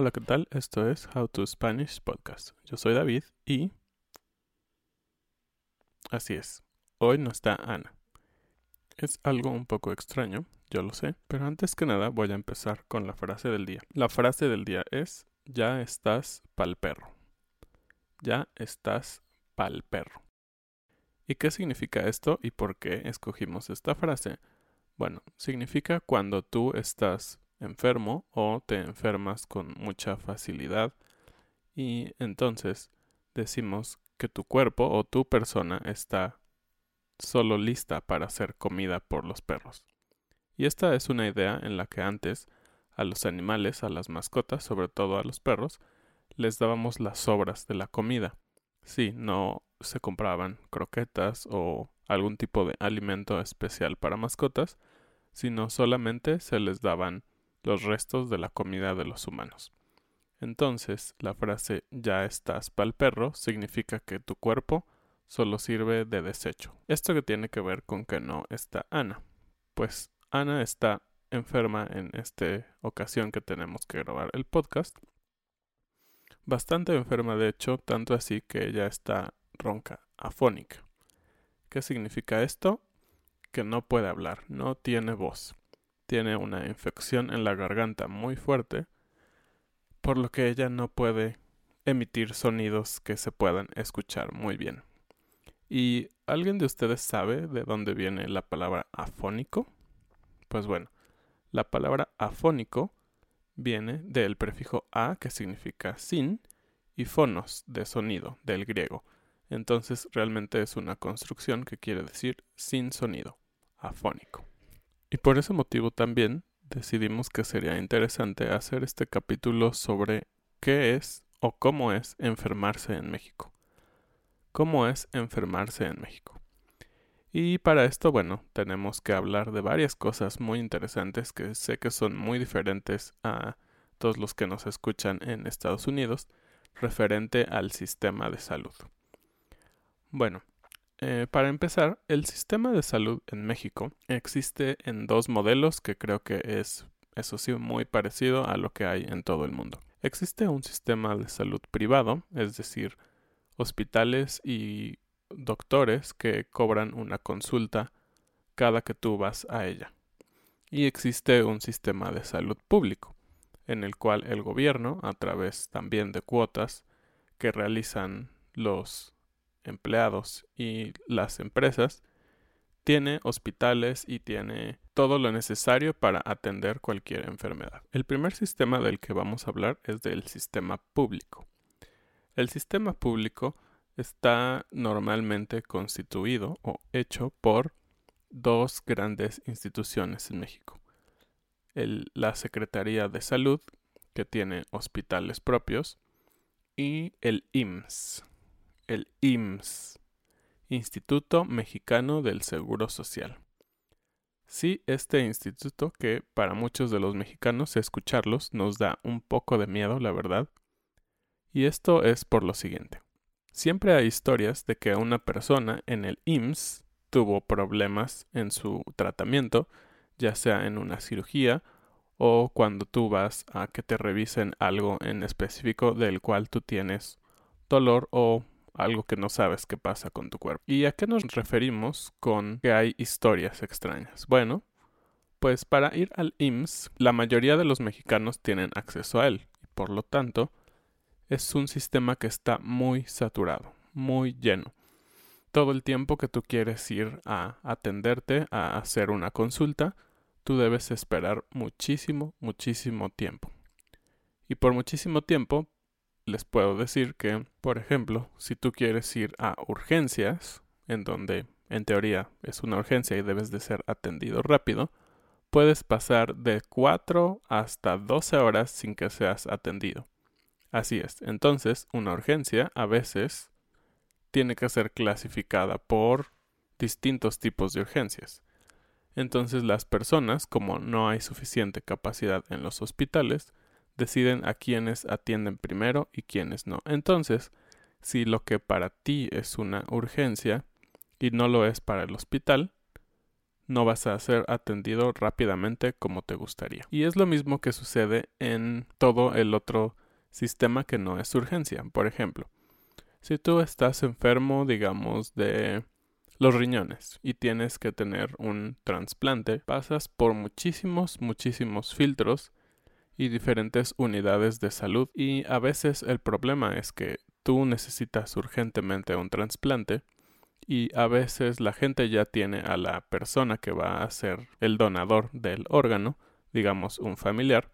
Hola, ¿qué tal? Esto es How to Spanish Podcast. Yo soy David y... Así es, hoy no está Ana. Es algo un poco extraño, yo lo sé, pero antes que nada voy a empezar con la frase del día. La frase del día es, ya estás pa'l perro. Ya estás pa'l perro. ¿Y qué significa esto y por qué escogimos esta frase? Bueno, significa cuando tú estás enfermo o te enfermas con mucha facilidad y entonces decimos que tu cuerpo o tu persona está solo lista para ser comida por los perros. Y esta es una idea en la que antes a los animales, a las mascotas, sobre todo a los perros, les dábamos las sobras de la comida. Sí, no se compraban croquetas o algún tipo de alimento especial para mascotas, sino solamente se les daban los restos de la comida de los humanos. Entonces, la frase ya estás pa'l perro significa que tu cuerpo solo sirve de desecho. Esto que tiene que ver con que no está Ana. Pues Ana está enferma en esta ocasión que tenemos que grabar el podcast. Bastante enferma, de hecho, tanto así que ella está ronca, afónica. ¿Qué significa esto? Que no puede hablar, no tiene voz tiene una infección en la garganta muy fuerte, por lo que ella no puede emitir sonidos que se puedan escuchar muy bien. ¿Y alguien de ustedes sabe de dónde viene la palabra afónico? Pues bueno, la palabra afónico viene del prefijo a que significa sin y fonos de sonido del griego. Entonces realmente es una construcción que quiere decir sin sonido, afónico. Y por ese motivo también decidimos que sería interesante hacer este capítulo sobre qué es o cómo es enfermarse en México. ¿Cómo es enfermarse en México? Y para esto, bueno, tenemos que hablar de varias cosas muy interesantes que sé que son muy diferentes a todos los que nos escuchan en Estados Unidos referente al sistema de salud. Bueno, eh, para empezar, el sistema de salud en México existe en dos modelos que creo que es, eso sí, muy parecido a lo que hay en todo el mundo. Existe un sistema de salud privado, es decir, hospitales y doctores que cobran una consulta cada que tú vas a ella. Y existe un sistema de salud público, en el cual el gobierno, a través también de cuotas que realizan los empleados y las empresas, tiene hospitales y tiene todo lo necesario para atender cualquier enfermedad. El primer sistema del que vamos a hablar es del sistema público. El sistema público está normalmente constituido o hecho por dos grandes instituciones en México. la Secretaría de Salud, que tiene hospitales propios, y el IMSS. El IMSS, Instituto Mexicano del Seguro Social. Sí, este instituto que para muchos de los mexicanos escucharlos nos da un poco de miedo, la verdad. Y esto es por lo siguiente. Siempre hay historias de que una persona en el IMSS tuvo problemas en su tratamiento, ya sea en una cirugía o cuando tú vas a que te revisen algo en específico del cual tú tienes dolor o algo que no sabes qué pasa con tu cuerpo. ¿Y a qué nos referimos con que hay historias extrañas? Bueno, pues para ir al IMSS, la mayoría de los mexicanos tienen acceso a él y por lo tanto es un sistema que está muy saturado, muy lleno. Todo el tiempo que tú quieres ir a atenderte, a hacer una consulta, tú debes esperar muchísimo, muchísimo tiempo. Y por muchísimo tiempo les puedo decir que, por ejemplo, si tú quieres ir a urgencias, en donde en teoría es una urgencia y debes de ser atendido rápido, puedes pasar de 4 hasta 12 horas sin que seas atendido. Así es, entonces una urgencia a veces tiene que ser clasificada por distintos tipos de urgencias. Entonces las personas, como no hay suficiente capacidad en los hospitales, deciden a quienes atienden primero y quienes no. Entonces, si lo que para ti es una urgencia y no lo es para el hospital, no vas a ser atendido rápidamente como te gustaría. Y es lo mismo que sucede en todo el otro sistema que no es urgencia. Por ejemplo, si tú estás enfermo, digamos, de los riñones y tienes que tener un trasplante, pasas por muchísimos, muchísimos filtros y diferentes unidades de salud y a veces el problema es que tú necesitas urgentemente un trasplante y a veces la gente ya tiene a la persona que va a ser el donador del órgano, digamos un familiar,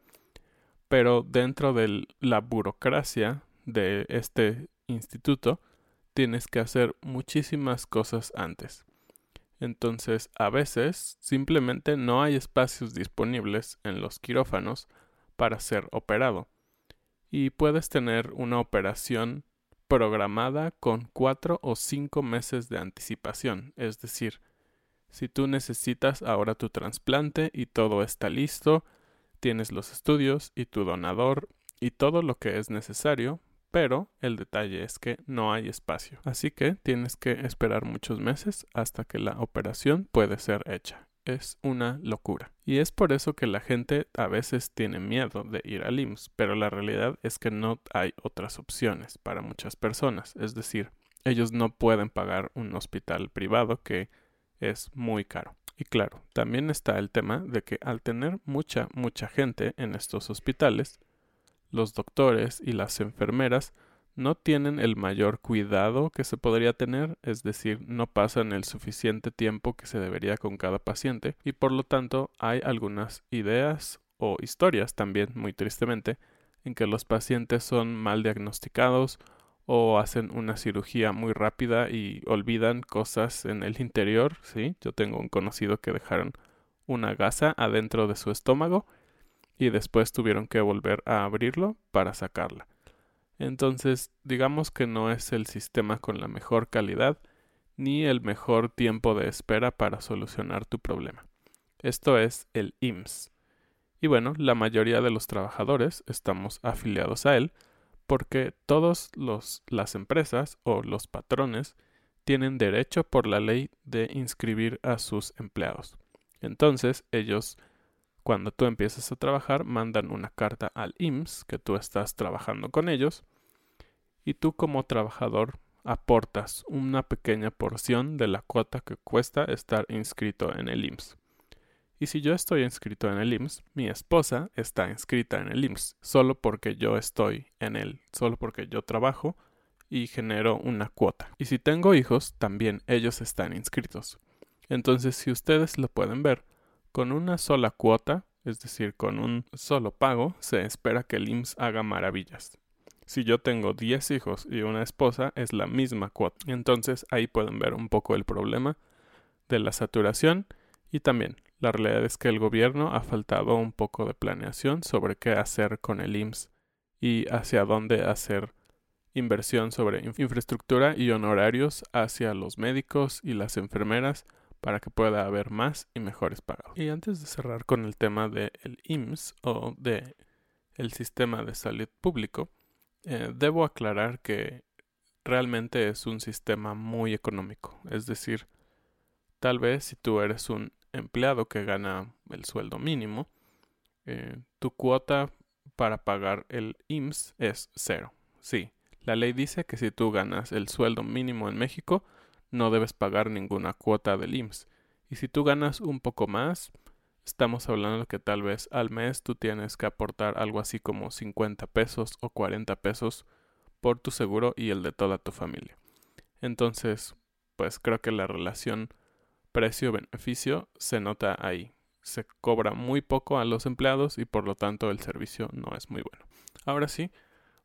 pero dentro de la burocracia de este instituto tienes que hacer muchísimas cosas antes. Entonces, a veces simplemente no hay espacios disponibles en los quirófanos para ser operado. Y puedes tener una operación programada con cuatro o cinco meses de anticipación. Es decir, si tú necesitas ahora tu trasplante y todo está listo, tienes los estudios y tu donador y todo lo que es necesario, pero el detalle es que no hay espacio. Así que tienes que esperar muchos meses hasta que la operación puede ser hecha es una locura. Y es por eso que la gente a veces tiene miedo de ir al IMSS, pero la realidad es que no hay otras opciones para muchas personas. Es decir, ellos no pueden pagar un hospital privado que es muy caro. Y claro, también está el tema de que al tener mucha, mucha gente en estos hospitales, los doctores y las enfermeras no tienen el mayor cuidado que se podría tener, es decir, no pasan el suficiente tiempo que se debería con cada paciente y por lo tanto hay algunas ideas o historias también, muy tristemente, en que los pacientes son mal diagnosticados o hacen una cirugía muy rápida y olvidan cosas en el interior, ¿sí? Yo tengo un conocido que dejaron una gasa adentro de su estómago y después tuvieron que volver a abrirlo para sacarla. Entonces, digamos que no es el sistema con la mejor calidad ni el mejor tiempo de espera para solucionar tu problema. Esto es el IMSS. Y bueno, la mayoría de los trabajadores estamos afiliados a él porque todas las empresas o los patrones tienen derecho por la ley de inscribir a sus empleados. Entonces, ellos cuando tú empiezas a trabajar, mandan una carta al IMSS que tú estás trabajando con ellos y tú como trabajador aportas una pequeña porción de la cuota que cuesta estar inscrito en el IMSS. Y si yo estoy inscrito en el IMSS, mi esposa está inscrita en el IMSS, solo porque yo estoy en él, solo porque yo trabajo y genero una cuota. Y si tengo hijos, también ellos están inscritos. Entonces, si ustedes lo pueden ver, con una sola cuota, es decir, con un solo pago, se espera que el IMSS haga maravillas. Si yo tengo 10 hijos y una esposa, es la misma cuota. Entonces ahí pueden ver un poco el problema de la saturación y también La realidad es que el gobierno ha faltado un poco de planeación sobre qué hacer con el IMSS y hacia dónde hacer inversión sobre infraestructura y honorarios hacia los médicos y las enfermeras para que pueda haber más y mejores pagados. Y antes de cerrar con el tema del IMSS o de el sistema de salud público, eh, debo aclarar que realmente es un sistema muy económico. Es decir, tal vez si tú eres un empleado que gana el sueldo mínimo, eh, tu cuota para pagar el IMSS es cero. Sí, la ley dice que si tú ganas el sueldo mínimo en México, no debes pagar ninguna cuota del IMSS. Y si tú ganas un poco más, estamos hablando que tal vez al mes tú tienes que aportar algo así como 50 pesos o 40 pesos por tu seguro y el de toda tu familia. Entonces, pues creo que la relación precio-beneficio se nota ahí. Se cobra muy poco a los empleados y por lo tanto el servicio no es muy bueno. Ahora sí,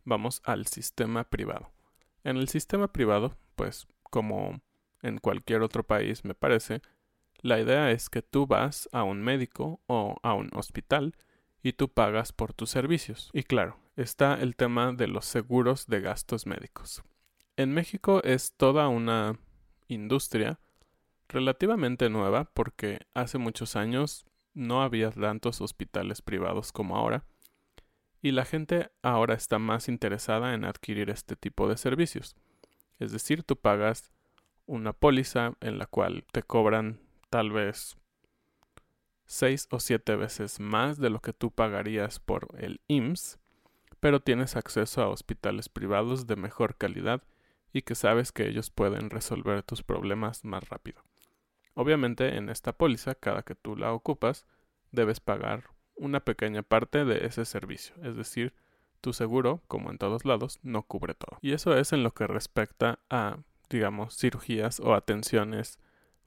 vamos al sistema privado. En el sistema privado, pues como en cualquier otro país me parece, la idea es que tú vas a un médico o a un hospital y tú pagas por tus servicios. Y claro, está el tema de los seguros de gastos médicos. En México es toda una industria relativamente nueva porque hace muchos años no había tantos hospitales privados como ahora y la gente ahora está más interesada en adquirir este tipo de servicios. Es decir, tú pagas una póliza en la cual te cobran tal vez seis o siete veces más de lo que tú pagarías por el IMSS, pero tienes acceso a hospitales privados de mejor calidad y que sabes que ellos pueden resolver tus problemas más rápido. Obviamente en esta póliza, cada que tú la ocupas, debes pagar una pequeña parte de ese servicio, es decir, tu seguro, como en todos lados, no cubre todo. Y eso es en lo que respecta a, digamos, cirugías o atenciones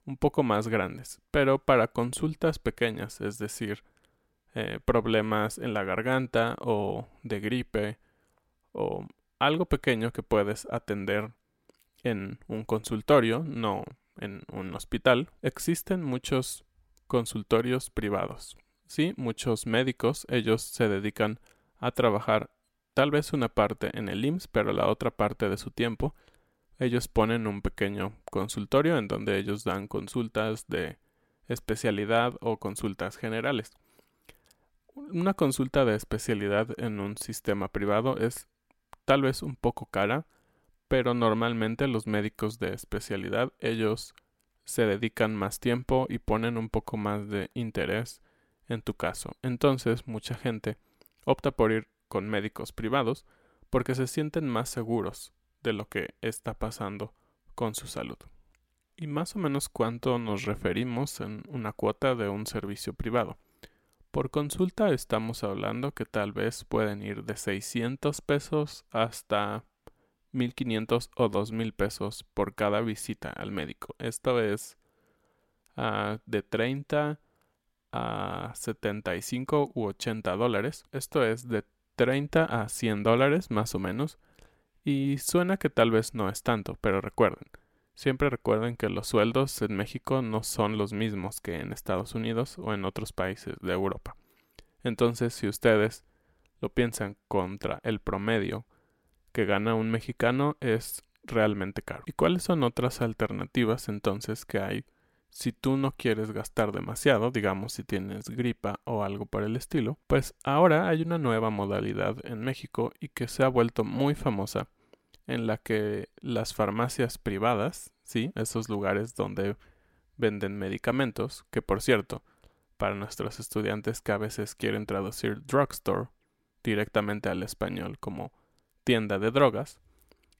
un poco más grandes. Pero para consultas pequeñas, es decir, eh, problemas en la garganta o de gripe o algo pequeño que puedes atender en un consultorio, no en un hospital, existen muchos consultorios privados. Sí, muchos médicos, ellos se dedican a trabajar tal vez una parte en el IMSS, pero la otra parte de su tiempo, ellos ponen un pequeño consultorio en donde ellos dan consultas de especialidad o consultas generales. Una consulta de especialidad en un sistema privado es tal vez un poco cara, pero normalmente los médicos de especialidad ellos se dedican más tiempo y ponen un poco más de interés en tu caso. Entonces mucha gente opta por ir con médicos privados porque se sienten más seguros de lo que está pasando con su salud. ¿Y más o menos cuánto nos referimos en una cuota de un servicio privado? Por consulta estamos hablando que tal vez pueden ir de 600 pesos hasta 1.500 o 2.000 pesos por cada visita al médico. Esto es uh, de 30 a 75 u 80 dólares. Esto es de 30 a 100 dólares más o menos. Y suena que tal vez no es tanto, pero recuerden, siempre recuerden que los sueldos en México no son los mismos que en Estados Unidos o en otros países de Europa. Entonces, si ustedes lo piensan contra el promedio que gana un mexicano es realmente caro. ¿Y cuáles son otras alternativas entonces que hay si tú no quieres gastar demasiado, digamos si tienes gripa o algo por el estilo? Pues ahora hay una nueva modalidad en México y que se ha vuelto muy famosa en la que las farmacias privadas, sí, esos lugares donde venden medicamentos, que por cierto, para nuestros estudiantes que a veces quieren traducir drugstore directamente al español como tienda de drogas,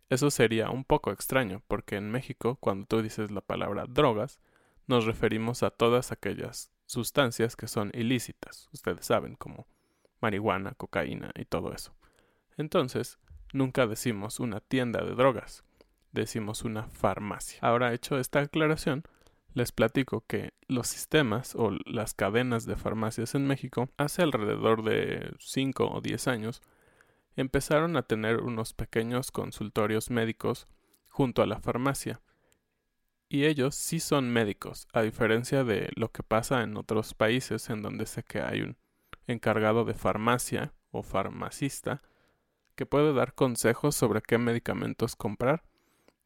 eso sería un poco extraño, porque en México, cuando tú dices la palabra drogas, nos referimos a todas aquellas sustancias que son ilícitas, ustedes saben, como marihuana, cocaína y todo eso. Entonces, nunca decimos una tienda de drogas, decimos una farmacia. Ahora, hecho esta aclaración, les platico que los sistemas o las cadenas de farmacias en México hace alrededor de 5 o 10 años empezaron a tener unos pequeños consultorios médicos junto a la farmacia. Y ellos sí son médicos, a diferencia de lo que pasa en otros países en donde sé que hay un encargado de farmacia o farmacista que puede dar consejos sobre qué medicamentos comprar.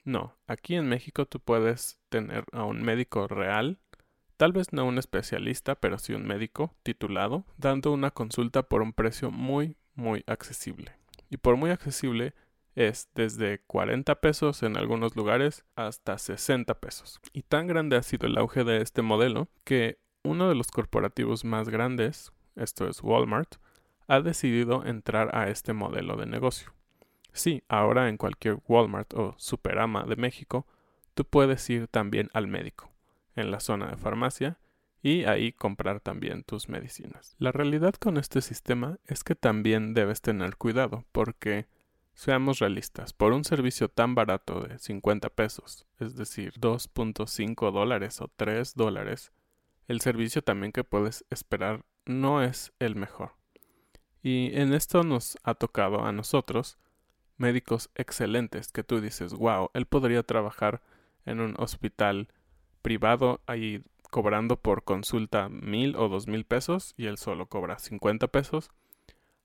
No, aquí en México tú puedes tener a un médico real, tal vez no un especialista, pero sí un médico titulado, dando una consulta por un precio muy, muy accesible. Y por muy accesible es desde 40 pesos en algunos lugares hasta 60 pesos. Y tan grande ha sido el auge de este modelo que uno de los corporativos más grandes, esto es Walmart, ha decidido entrar a este modelo de negocio. Sí, ahora en cualquier Walmart o Superama de México, tú puedes ir también al médico, en la zona de farmacia, y ahí comprar también tus medicinas. La realidad con este sistema es que también debes tener cuidado, porque seamos realistas, por un servicio tan barato de 50 pesos, es decir, 2.5 dólares o 3 dólares, el servicio también que puedes esperar no es el mejor. Y en esto nos ha tocado a nosotros médicos excelentes que tú dices, wow, él podría trabajar en un hospital privado ahí cobrando por consulta mil o dos mil pesos y él solo cobra cincuenta pesos.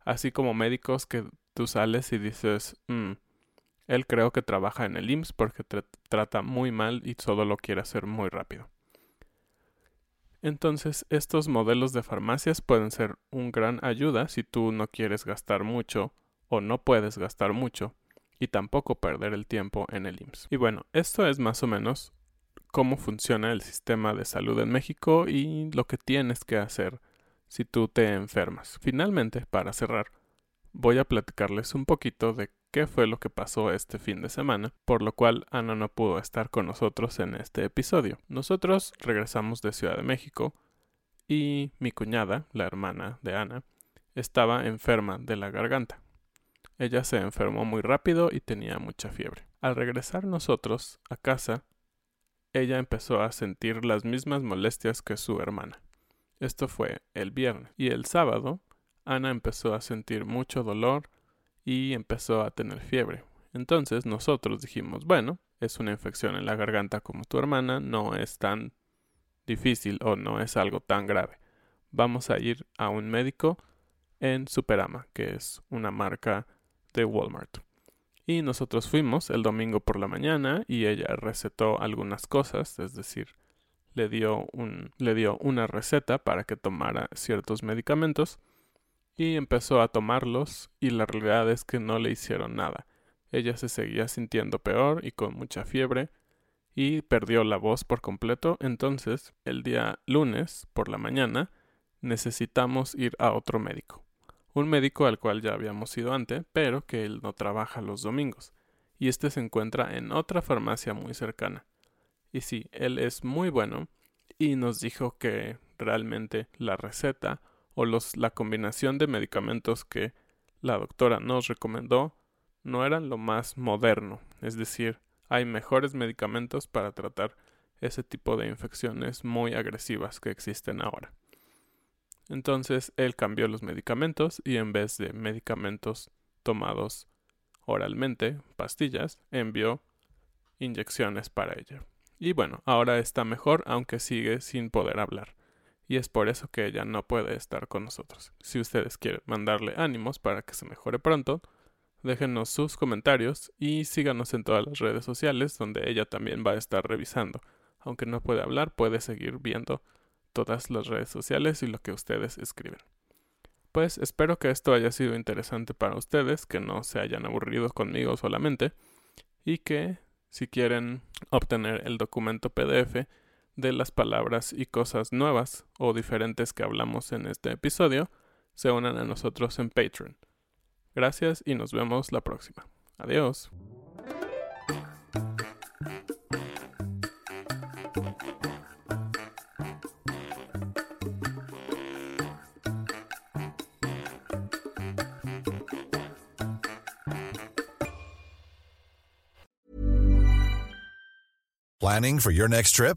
Así como médicos que tú sales y dices, mm, él creo que trabaja en el IMSS porque trata muy mal y solo lo quiere hacer muy rápido. Entonces, estos modelos de farmacias pueden ser un gran ayuda si tú no quieres gastar mucho o no puedes gastar mucho y tampoco perder el tiempo en el IMSS. Y bueno, esto es más o menos cómo funciona el sistema de salud en México y lo que tienes que hacer si tú te enfermas. Finalmente, para cerrar, voy a platicarles un poquito de qué fue lo que pasó este fin de semana, por lo cual Ana no pudo estar con nosotros en este episodio. Nosotros regresamos de Ciudad de México y mi cuñada, la hermana de Ana, estaba enferma de la garganta. Ella se enfermó muy rápido y tenía mucha fiebre. Al regresar nosotros a casa, ella empezó a sentir las mismas molestias que su hermana. Esto fue el viernes. Y el sábado, Ana empezó a sentir mucho dolor y empezó a tener fiebre. Entonces nosotros dijimos, bueno, es una infección en la garganta como tu hermana, no es tan difícil o no es algo tan grave. Vamos a ir a un médico en Superama, que es una marca de Walmart. Y nosotros fuimos el domingo por la mañana y ella recetó algunas cosas, es decir, le dio, un, le dio una receta para que tomara ciertos medicamentos y empezó a tomarlos y la realidad es que no le hicieron nada. Ella se seguía sintiendo peor y con mucha fiebre y perdió la voz por completo. Entonces, el día lunes por la mañana necesitamos ir a otro médico. Un médico al cual ya habíamos ido antes, pero que él no trabaja los domingos. Y este se encuentra en otra farmacia muy cercana. Y sí, él es muy bueno y nos dijo que realmente la receta o los, la combinación de medicamentos que la doctora nos recomendó no eran lo más moderno, es decir, hay mejores medicamentos para tratar ese tipo de infecciones muy agresivas que existen ahora. Entonces él cambió los medicamentos y en vez de medicamentos tomados oralmente, pastillas, envió inyecciones para ella. Y bueno, ahora está mejor aunque sigue sin poder hablar y es por eso que ella no puede estar con nosotros. Si ustedes quieren mandarle ánimos para que se mejore pronto, déjenos sus comentarios y síganos en todas las redes sociales donde ella también va a estar revisando. Aunque no puede hablar, puede seguir viendo todas las redes sociales y lo que ustedes escriben. Pues espero que esto haya sido interesante para ustedes, que no se hayan aburrido conmigo solamente y que si quieren obtener el documento PDF de las palabras y cosas nuevas o diferentes que hablamos en este episodio, se unan a nosotros en Patreon. Gracias y nos vemos la próxima. Adiós. Planning for your next trip?